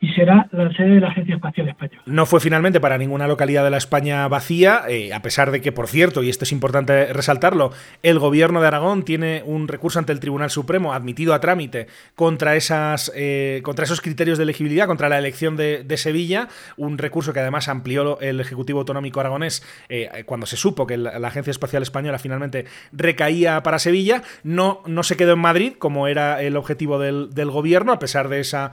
y será la sede de la Agencia Espacial Española. No fue finalmente para ninguna localidad de la España vacía, eh, a pesar de que, por cierto, y esto es importante resaltarlo, el gobierno de Aragón tiene un recurso ante el Tribunal Supremo admitido a trámite contra, esas, eh, contra esos criterios de elegibilidad, contra la elección de, Sevilla, un recurso que además amplió el Ejecutivo Autonómico aragonés eh, cuando se supo que la, Agencia Espacial Española finalmente recaía para Sevilla. No, no se quedó en Madrid, como era el objetivo del, del gobierno, a pesar de esa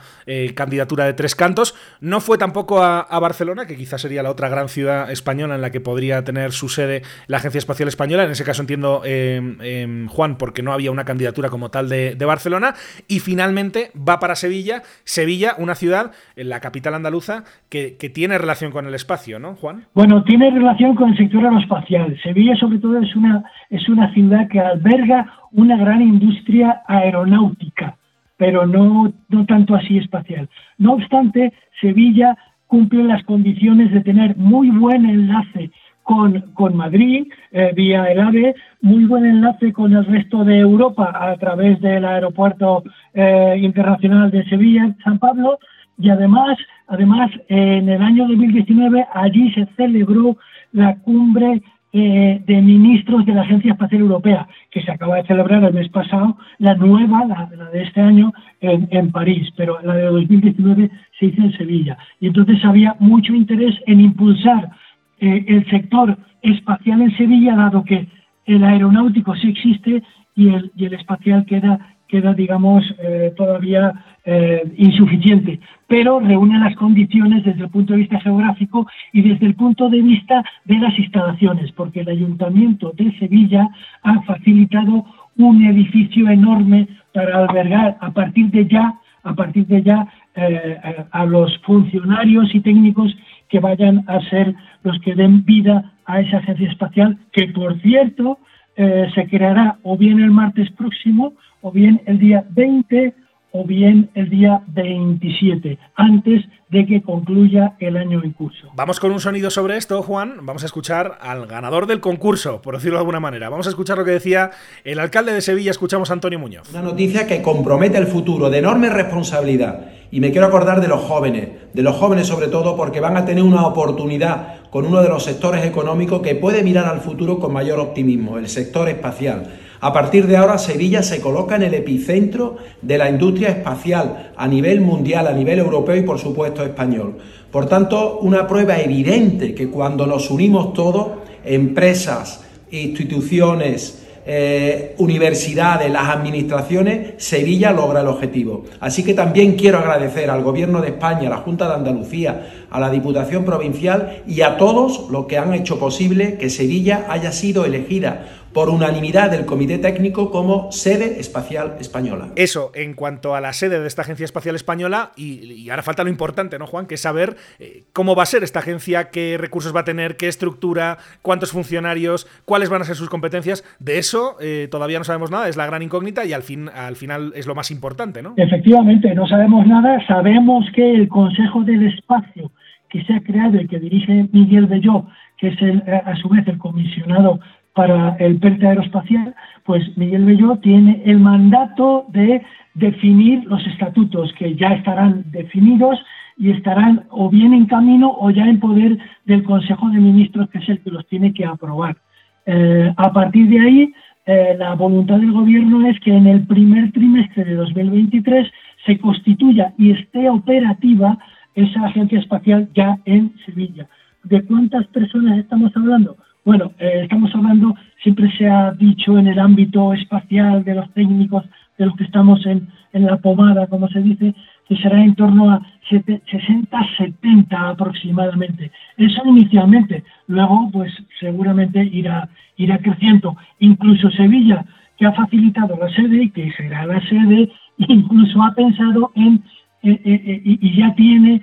candidatura de tres cantos. No fue tampoco a, Barcelona, que quizás sería la otra gran ciudad española en la que podría tener su sede la Agencia Espacial Española. En ese caso entiendo, em, Juan, porque no había una candidatura como tal de, Barcelona. Y finalmente va para Sevilla. Sevilla, una ciudad, en la capital andaluza, que, tiene relación con el espacio, ¿no, Juan? Bueno, tiene relación con el sector aeroespacial. Sevilla, sobre todo, es una, es una ciudad que alberga una gran industria aeronáutica pero no, no tanto así espacial. No obstante, Sevilla cumple las condiciones de tener muy buen enlace con, con Madrid eh, vía el AVE, muy buen enlace con el resto de Europa a través del aeropuerto eh, internacional de Sevilla, San Pablo, y además, además en el año 2019 allí se celebró la cumbre eh, de ministros de la Agencia Espacial Europea, que se acaba de celebrar el mes pasado, la nueva, la, de este año, en, París, pero la de 2019 se hizo en Sevilla. Y entonces había mucho interés en impulsar eh, el sector espacial en Sevilla, dado que el aeronáutico sí existe y el, y el espacial queda queda, digamos, eh, todavía eh, insuficiente, pero reúne las condiciones desde el punto de vista geográfico y desde el punto de vista de las instalaciones, porque el Ayuntamiento de Sevilla ha facilitado un edificio enorme para albergar a partir de ya, a partir de ya, eh, a los funcionarios y técnicos que vayan a ser los que den vida a esa agencia espacial, que por cierto se creará o bien el martes próximo o bien el día 20 o bien el día 27, antes de que concluya el año en curso. Vamos con un sonido sobre esto, Juan. Vamos a escuchar al ganador del concurso, por decirlo de alguna manera. Vamos a escuchar lo que decía el alcalde de Sevilla. Escuchamos a Antonio Muñoz. Una noticia que compromete el futuro, de enorme responsabilidad. Y me quiero acordar de los jóvenes, de los jóvenes sobre todo, porque van a tener una oportunidad con uno de los sectores económicos que puede mirar al futuro con mayor optimismo, el sector espacial. A partir de ahora, Sevilla se coloca en el epicentro de la industria espacial a nivel mundial, a nivel europeo y por supuesto español. Por tanto, una prueba evidente que cuando nos unimos todos, empresas, instituciones, eh, universidades, las administraciones, Sevilla logra el objetivo. Así que también quiero agradecer al Gobierno de España, a la Junta de Andalucía, a la Diputación Provincial y a todos los que han hecho posible que Sevilla haya sido elegida por unanimidad del Comité Técnico como sede espacial española. Eso en cuanto a la sede de esta Agencia Espacial Española, y, ahora falta lo importante, ¿no, Juan? Que es saber eh, cómo va a ser esta agencia, qué recursos va a tener, qué estructura, cuántos funcionarios, cuáles van a ser sus competencias. De eso eh, todavía no sabemos nada, es la gran incógnita y al, fin, al final es lo más importante, ¿no? Efectivamente, no sabemos nada, sabemos que el Consejo del Espacio que se ha creado y que dirige Miguel Belló, que es el, a su vez el comisionado para el PERTE aeroespacial, pues Miguel Belló tiene el mandato de definir los estatutos que ya estarán definidos y estarán o bien en camino o ya en poder del Consejo de Ministros, que es el que los tiene que aprobar. Eh, a partir de ahí, eh, la voluntad del Gobierno es que en el primer trimestre de 2023 se constituya y esté operativa esa agencia espacial ya en Sevilla. ¿De cuántas personas estamos hablando? Bueno, eh, estamos hablando, siempre se ha dicho en el ámbito espacial de los técnicos, de los que estamos en, la pomada, como se dice, que será en torno a 60, 70 aproximadamente. Eso inicialmente. Luego, pues seguramente irá, irá creciendo. Incluso Sevilla, que ha facilitado la sede y que será la sede, incluso ha pensado en eh, eh, eh, y ya tiene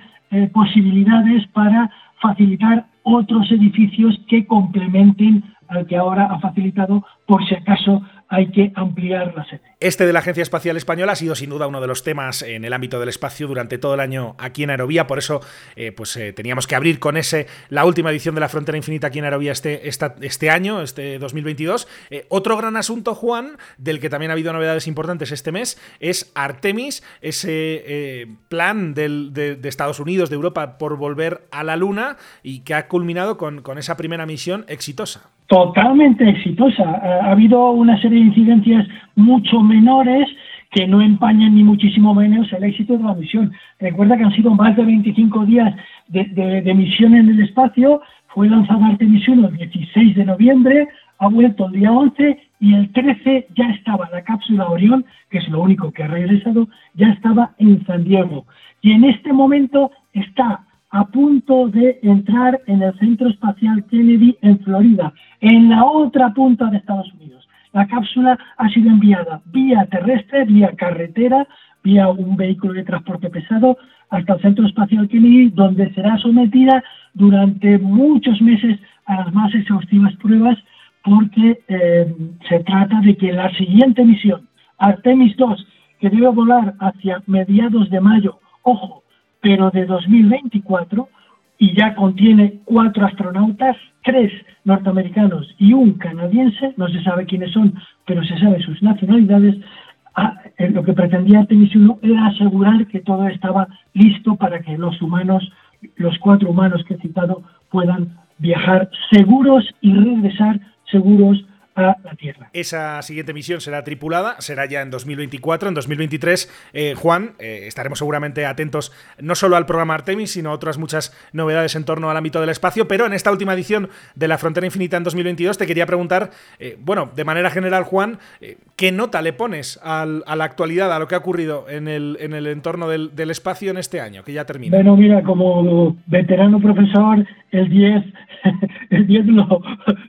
posibilidades para facilitar otros edificios que complementen al que ahora ha facilitado por si acaso hay que ampliar la sede. Este de la Agencia Espacial Española ha sido sin duda uno de los temas en el ámbito del espacio durante todo el año aquí en Aerovía, por eso eh, pues eh, teníamos que abrir con ese la última edición de la Frontera Infinita aquí en Aerovía este, este año, este 2022. Eh, otro gran asunto, Juan, del que también ha habido novedades importantes este mes, es Artemis, ese plan de, Estados Unidos, de Europa, por volver a la Luna y que ha culminado con, con esa primera misión exitosa totalmente exitosa. Ha habido una serie de incidencias mucho menores que no empañan ni muchísimo menos el éxito de la misión. Recuerda que han sido más de 25 días de, misión en el espacio. Fue lanzada Artemis 1 el 16 de noviembre, ha vuelto el día 11 y el 13 ya estaba la cápsula Orión, que es lo único que ha regresado, ya estaba en San Diego. Y en este momento está a punto de entrar en el Centro Espacial Kennedy en Florida, en la otra punta de Estados Unidos. La cápsula ha sido enviada vía terrestre, vía carretera, vía un vehículo de transporte pesado hasta el Centro Espacial Kennedy, donde será sometida durante muchos meses a las más exhaustivas pruebas, porque eh, se trata de que la siguiente misión, Artemis 2, que debe volar hacia mediados de mayo, ojo, pero de 2024 y ya contiene cuatro astronautas, tres norteamericanos y un canadiense, no se sabe quiénes son, pero se sabe sus nacionalidades. Ah, eh, lo que pretendía Artemis 1 era asegurar que todo estaba listo para que los humanos, los cuatro humanos que he citado, puedan viajar seguros y regresar seguros a la Tierra. Esa siguiente misión será tripulada, será ya en 2024. En 2023, eh, Juan, eh, estaremos seguramente atentos no solo al programa Artemis, sino a otras muchas novedades en torno al ámbito del espacio. Pero en esta última edición de la Frontera Infinita en 2022, te quería preguntar, eh, bueno, de manera general, Juan, ¿qué nota le pones a la actualidad, a lo que ha ocurrido en el, en el entorno del, espacio en este año, que ya termina? Bueno, mira, como veterano profesor, el 10, el 10 lo,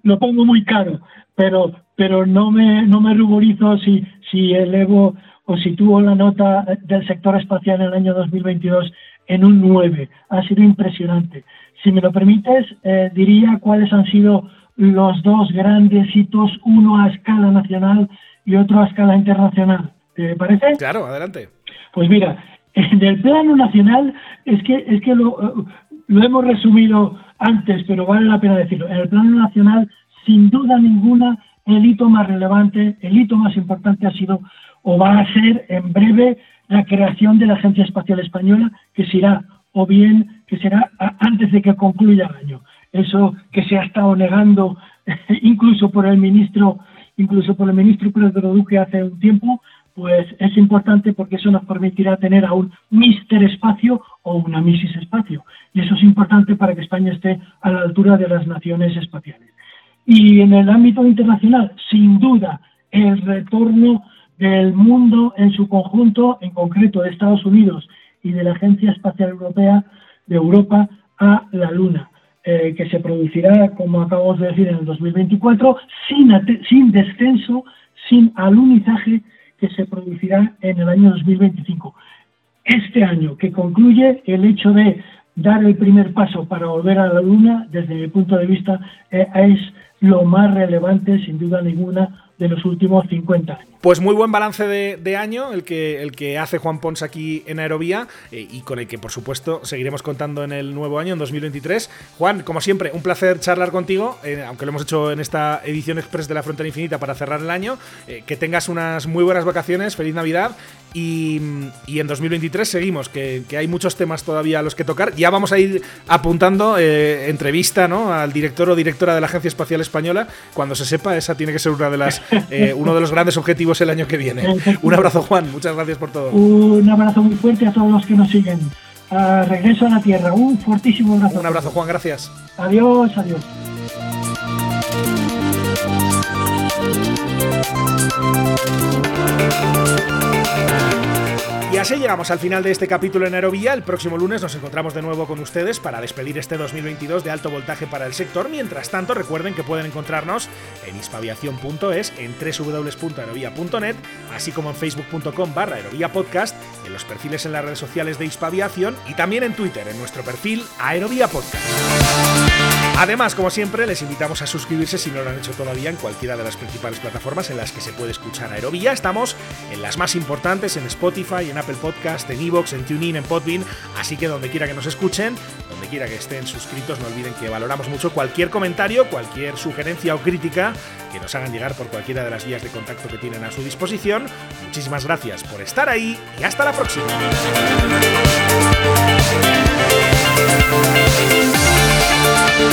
lo pongo muy caro pero, pero no, me, no me ruborizo si, si elevo o sitúo la nota del sector espacial en el año 2022 en un 9. Ha sido impresionante. Si me lo permites, eh, diría cuáles han sido los dos grandes hitos, uno a escala nacional y otro a escala internacional. ¿Te parece? Claro, adelante. Pues mira, en el plano nacional es que, es que lo, lo hemos resumido antes, pero vale la pena decirlo. En el plano nacional sin duda ninguna, el hito más relevante, el hito más importante ha sido o va a ser en breve la creación de la Agencia Espacial Española, que será o bien que será antes de que concluya el año. Eso que se ha estado negando incluso por el ministro, incluso por el ministro Pedro Duque hace un tiempo, pues es importante porque eso nos permitirá tener a un Mister Espacio o una Misis Espacio. Y eso es importante para que España esté a la altura de las naciones espaciales. Y en el ámbito internacional, sin duda, el retorno del mundo en su conjunto, en concreto de Estados Unidos y de la Agencia Espacial Europea de Europa a la Luna, eh, que se producirá, como acabamos de decir, en el 2024, sin, sin descenso, sin alunizaje, que se producirá en el año 2025. Este año, que concluye el hecho de dar el primer paso para volver a la Luna, desde mi punto de vista, eh, es lo más relevante, sin duda ninguna, de los últimos 50 años. Pues muy buen balance de, año el que, el que hace Juan Pons aquí en Aerovía eh, y con el que por supuesto seguiremos contando en el nuevo año, en 2023. Juan, como siempre, un placer charlar contigo, eh, aunque lo hemos hecho en esta edición express de la Frontera Infinita para cerrar el año. Eh, que tengas unas muy buenas vacaciones, feliz Navidad y, en 2023 seguimos, que, hay muchos temas todavía a los que tocar. Ya vamos a ir apuntando entrevista ¿no? al director o directora de la Agencia Espacial Española. Cuando se sepa, esa tiene que ser una de las, uno de los grandes objetivos el año que viene. Un abrazo, Juan. Muchas gracias por todo. Un abrazo muy fuerte a todos los que nos siguen. regreso a la Tierra. Un fortísimo abrazo. Un abrazo, Juan. Gracias. Adiós, adiós. así llegamos al final de este capítulo en Aerovía. El próximo lunes nos encontramos de nuevo con ustedes para despedir este 2022 de alto voltaje para el sector. Mientras tanto, recuerden que pueden encontrarnos en hispaviación.es, en www.aerovía.net, así como en facebook.com barra Podcast, en los perfiles en las redes sociales de Hispaviación y también en Twitter, en nuestro perfil Aerovía Podcast. Además, como siempre, les invitamos a suscribirse si no lo han hecho todavía en cualquiera de las principales plataformas en las que se puede escuchar Aerovía. Estamos en las más importantes, en Spotify, en Apple Podcast, en Evox, en TuneIn, en Podbean, así que donde quiera que nos escuchen, donde quiera que estén suscritos, no olviden que valoramos mucho cualquier comentario, cualquier sugerencia o crítica que nos hagan llegar por cualquiera de las vías de contacto que tienen a su disposición. Muchísimas gracias por estar ahí y hasta la próxima. Wind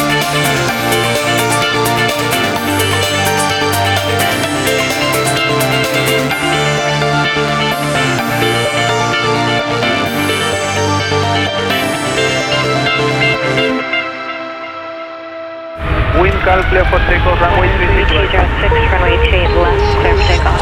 calm, clear for takeoff, runway 36 runway 28 left, clear for takeoff.